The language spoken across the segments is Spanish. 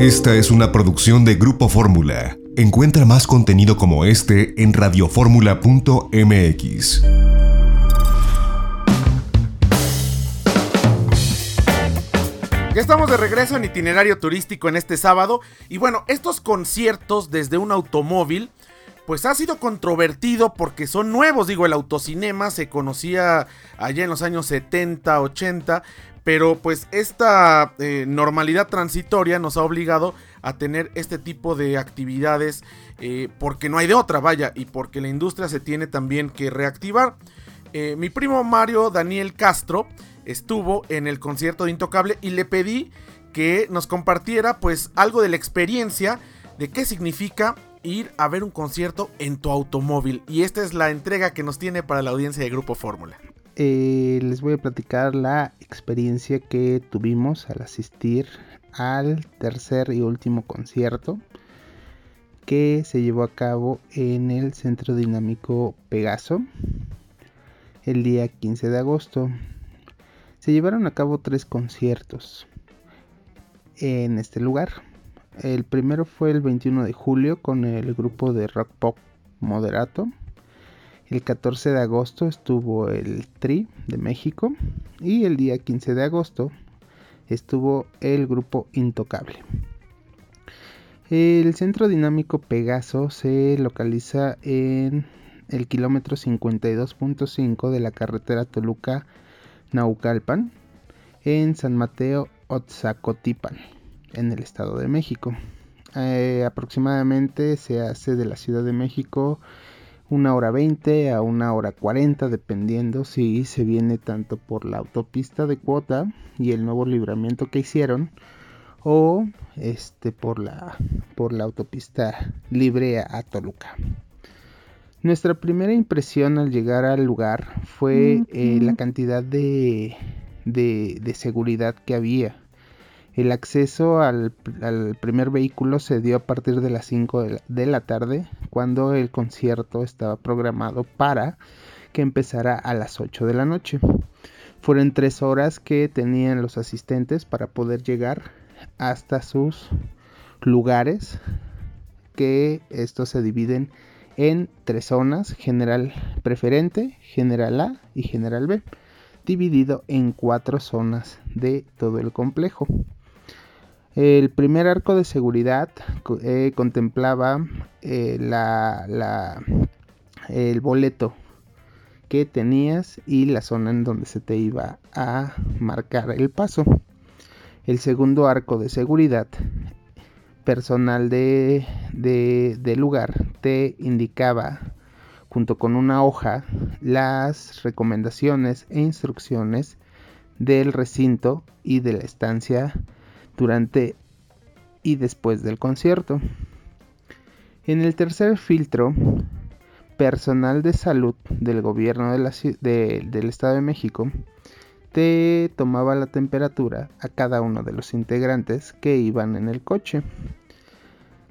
Esta es una producción de Grupo Fórmula. Encuentra más contenido como este en radioformula.mx. Ya estamos de regreso en itinerario turístico en este sábado y bueno, estos conciertos desde un automóvil pues ha sido controvertido porque son nuevos, digo, el autocinema se conocía allá en los años 70, 80, pero pues esta eh, normalidad transitoria nos ha obligado a tener este tipo de actividades eh, porque no hay de otra, vaya, y porque la industria se tiene también que reactivar. Eh, mi primo Mario Daniel Castro estuvo en el concierto de Intocable y le pedí que nos compartiera pues algo de la experiencia de qué significa ir a ver un concierto en tu automóvil. Y esta es la entrega que nos tiene para la audiencia de Grupo Fórmula. Eh, les voy a platicar la experiencia que tuvimos al asistir al tercer y último concierto que se llevó a cabo en el Centro Dinámico Pegaso el día 15 de agosto. Se llevaron a cabo tres conciertos en este lugar. El primero fue el 21 de julio con el grupo de rock pop Moderato. El 14 de agosto estuvo el Tri de México y el día 15 de agosto estuvo el grupo Intocable. El centro dinámico Pegaso se localiza en el kilómetro 52.5 de la carretera Toluca-Naucalpan en San Mateo Otzacotipan, en el Estado de México. Eh, aproximadamente se hace de la Ciudad de México una hora 20 a una hora 40 dependiendo si se viene tanto por la autopista de cuota y el nuevo libramiento que hicieron o este por la por la autopista libre a, Toluca. Nuestra primera impresión al llegar al lugar fue eh, la cantidad de, de seguridad que había el acceso al, primer vehículo se dio a partir de las 5 de la, tarde, cuando el concierto estaba programado para que empezara a las 8 de la noche. Fueron tres horas que tenían los asistentes para poder llegar hasta sus lugares, que estos se dividen en tres zonas, general preferente, general A y general B, dividido en cuatro zonas de todo el complejo. El primer arco de seguridad eh, contemplaba eh, el boleto que tenías y la zona en donde se te iba a marcar el paso. El segundo arco de seguridad personal de, de lugar te indicaba junto con una hoja las recomendaciones e instrucciones del recinto y de la estancia durante y después del concierto. En el tercer filtro, personal de salud del gobierno del Estado de México te tomaba la temperatura a cada uno de los integrantes que iban en el coche.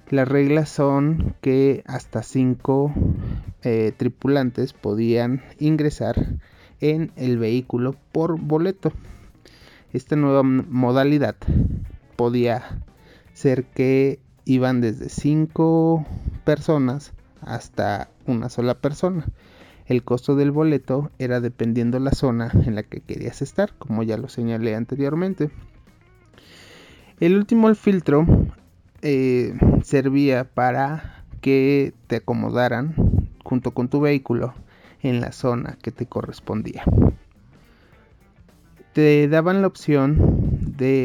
Las reglas son que hasta cinco eh, tripulantes podían ingresar en el vehículo por boleto. Esta nueva modalidad podía ser que iban desde 5 personas hasta una sola persona. El costo del boleto era dependiendo la zona en la que querías estar, como ya lo señalé anteriormente. El último filtro eh, servía para que te acomodaran junto con tu vehículo en la zona que te correspondía. Te daban la opción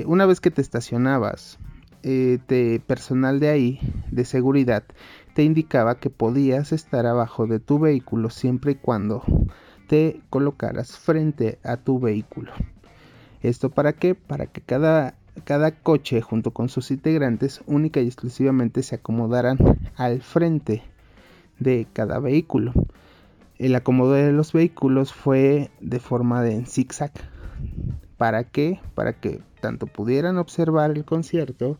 una vez que te estacionabas, eh, personal de ahí, de seguridad, te indicaba que podías estar abajo de tu vehículo siempre y cuando te colocaras frente a tu vehículo. ¿Esto para qué? Para que cada, cada coche junto con sus integrantes única y exclusivamente se acomodaran al frente de cada vehículo. El acomodo de los vehículos fue de forma de en zigzag. ¿Para qué? Para que tanto pudieran observar el concierto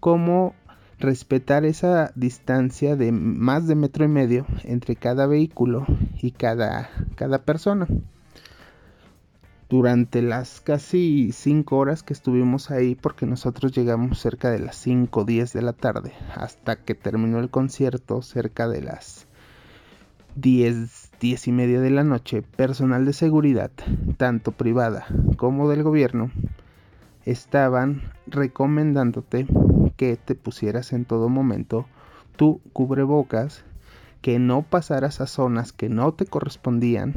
como respetar esa distancia de más de metro y medio entre cada vehículo y cada, cada persona. durante las casi 5 horas que estuvimos ahí, porque nosotros llegamos cerca de las 5 o 10 de la tarde, hasta que terminó el concierto cerca de las 10, 10 y media de la noche, personal de seguridad, tanto privada como del gobierno, estaban recomendándote que te pusieras en todo momento tu cubrebocas, que no pasaras a zonas que no te correspondían,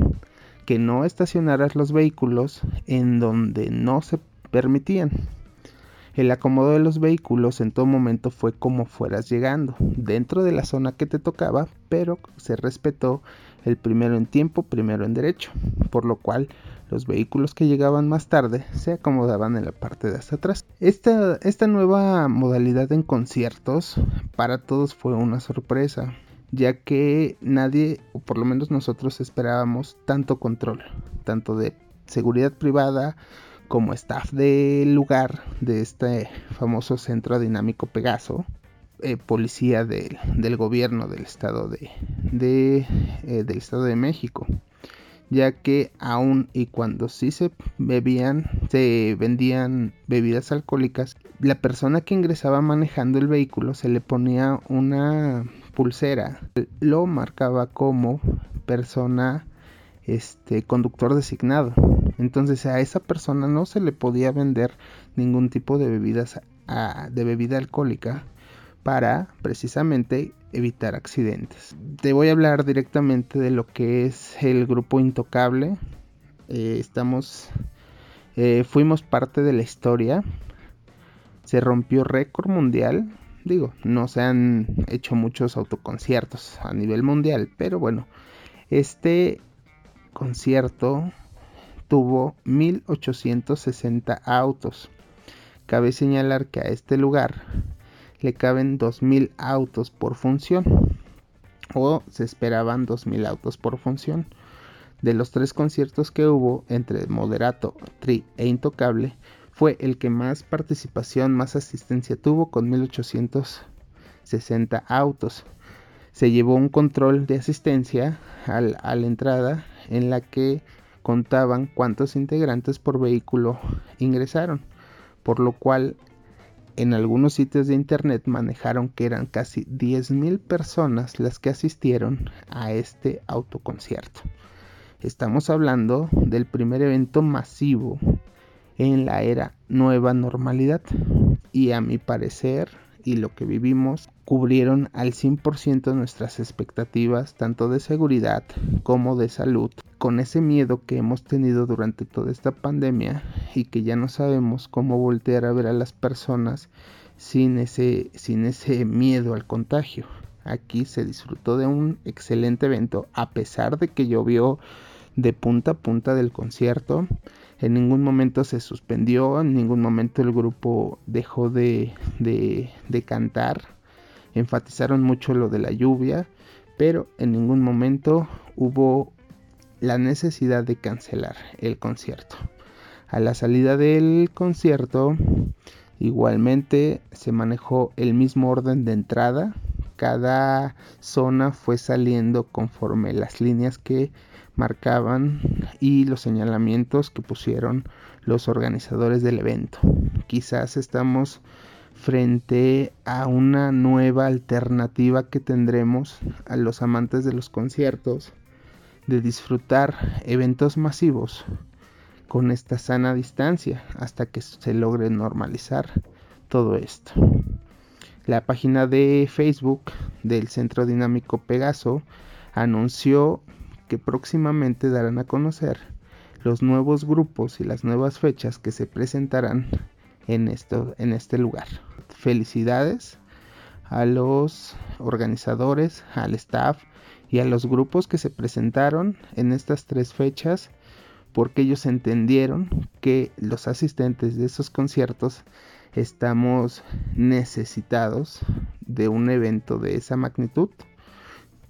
que no estacionaras los vehículos en donde no se permitían. El acomodo de los vehículos en todo momento fue como fueras llegando, dentro de la zona que te tocaba, pero se respetó el primero en tiempo, primero en derecho, por lo cual los vehículos que llegaban más tarde se acomodaban en la parte de hasta atrás. Esta, esta nueva modalidad en conciertos para todos fue una sorpresa, ya que nadie, o por lo menos nosotros esperábamos tanto control, tanto de seguridad privada como staff del lugar de este famoso centro dinámico Pegaso, eh, policía del, gobierno del estado de, eh, del estado de México ya que aún y cuando sí se bebían, se vendían bebidas alcohólicas, la persona que ingresaba manejando el vehículo se le ponía una pulsera, lo marcaba como persona este conductor designado. Entonces a esa persona no se le podía vender ningún tipo de bebidas de bebida alcohólica para precisamente evitar accidentes. Te voy a hablar directamente de lo que es el grupo Intocable. Eh, estamos, eh, fuimos parte de la historia. Se rompió récord mundial. Digo, no se han hecho muchos autoconciertos a nivel mundial, pero bueno, este concierto tuvo 1860 autos. Cabe señalar que a este lugar le caben 2.000 autos por función o se esperaban 2.000 autos por función. De los tres conciertos que hubo entre Moderato, Tri e Intocable, fue el que más participación, más asistencia tuvo con 1860 autos. Se llevó un control de asistencia a la entrada en la que contaban cuántos integrantes por vehículo ingresaron, por lo cual en algunos sitios de internet manejaron que eran casi 10.000 personas las que asistieron a este autoconcierto. Estamos hablando del primer evento masivo en la era nueva normalidad y a mi parecer y lo que vivimos cubrieron al 100% nuestras expectativas tanto de seguridad como de salud con ese miedo que hemos tenido durante toda esta pandemia y que ya no sabemos cómo voltear a ver a las personas sin ese, sin ese miedo al contagio. Aquí se disfrutó de un excelente evento a pesar de que llovió de punta a punta del concierto. En ningún momento se suspendió, en ningún momento el grupo dejó de, de, cantar. Enfatizaron mucho lo de la lluvia, pero en ningún momento hubo la necesidad de cancelar el concierto. A la salida del concierto, igualmente se manejó el mismo orden de entrada. Cada zona fue saliendo conforme las líneas que marcaban y los señalamientos que pusieron los organizadores del evento. Quizás estamos frente a una nueva alternativa que tendremos a los amantes de los conciertos de disfrutar eventos masivos con esta sana distancia hasta que se logre normalizar todo esto. La página de Facebook del Centro Dinámico Pegaso anunció que próximamente darán a conocer los nuevos grupos y las nuevas fechas que se presentarán en, esto, en este lugar. Felicidades a los organizadores, al staff, y a los grupos que se presentaron en estas tres fechas porque ellos entendieron que los asistentes de esos conciertos estamos necesitados de un evento de esa magnitud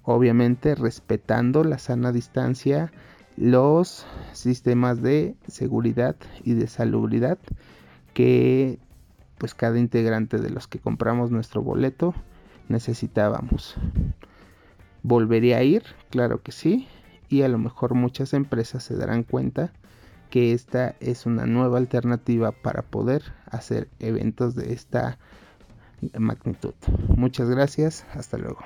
obviamente respetando la sana distancia los sistemas de seguridad y de salubridad que pues cada integrante de los que compramos nuestro boleto necesitábamos ¿Volvería a ir? Claro que sí. Y a lo mejor muchas empresas se darán cuenta que esta es una nueva alternativa para poder hacer eventos de esta magnitud. Muchas gracias, hasta luego.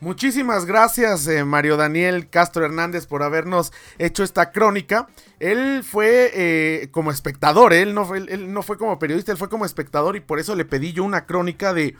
Muchísimas gracias eh, Mario Daniel Castro Hernández por habernos hecho esta crónica. Él fue eh, como espectador, él no, él no fue como periodista, él fue como espectador y por eso le pedí yo una crónica de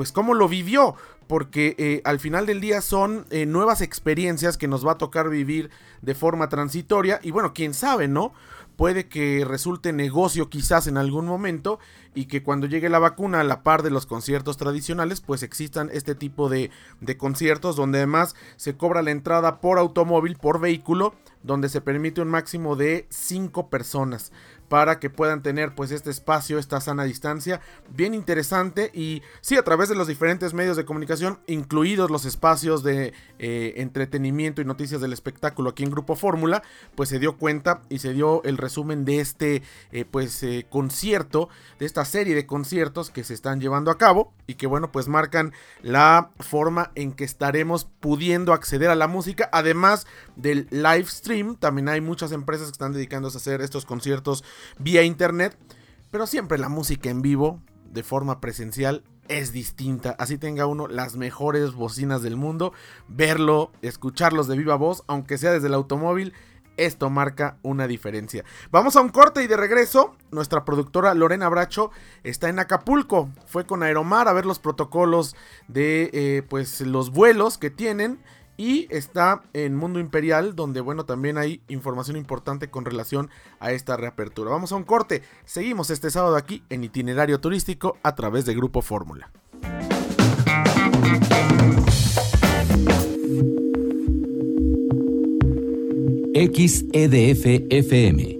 pues cómo lo vivió, porque eh, al final del día son nuevas experiencias que nos va a tocar vivir de forma transitoria y bueno, quién sabe, ¿no? puede que resulte negocio quizás en algún momento y que cuando llegue la vacuna a la par de los conciertos tradicionales pues existan este tipo de, de conciertos donde además se cobra la entrada por automóvil, por vehículo, donde se permite un máximo de 5 personas para que puedan tener pues este espacio, esta sana distancia, bien interesante y sí, a través de los diferentes medios de comunicación, incluidos los espacios de eh, entretenimiento y noticias del espectáculo aquí en Grupo Fórmula, pues se dio cuenta y se dio el resumen de este eh, pues eh, concierto, de esta serie de conciertos que se están llevando a cabo y que bueno pues marcan la forma en que estaremos pudiendo acceder a la música, además del live stream, también hay muchas empresas que están dedicándose a hacer estos conciertos vía internet, pero siempre la música en vivo, de forma presencial, es distinta. Así tenga uno las mejores bocinas del mundo, verlo, escucharlos de viva voz, aunque sea desde el automóvil, esto marca una diferencia. Vamos a un corte y de regreso, nuestra productora Lorena Bracho está en Acapulco. Fue con Aeromar a ver los protocolos de eh, pues los vuelos que tienen y está en Mundo Imperial, donde bueno, también hay información importante con relación a esta reapertura. Vamos a un corte. Seguimos este sábado aquí en itinerario turístico a través de Grupo Fórmula. XEDF FM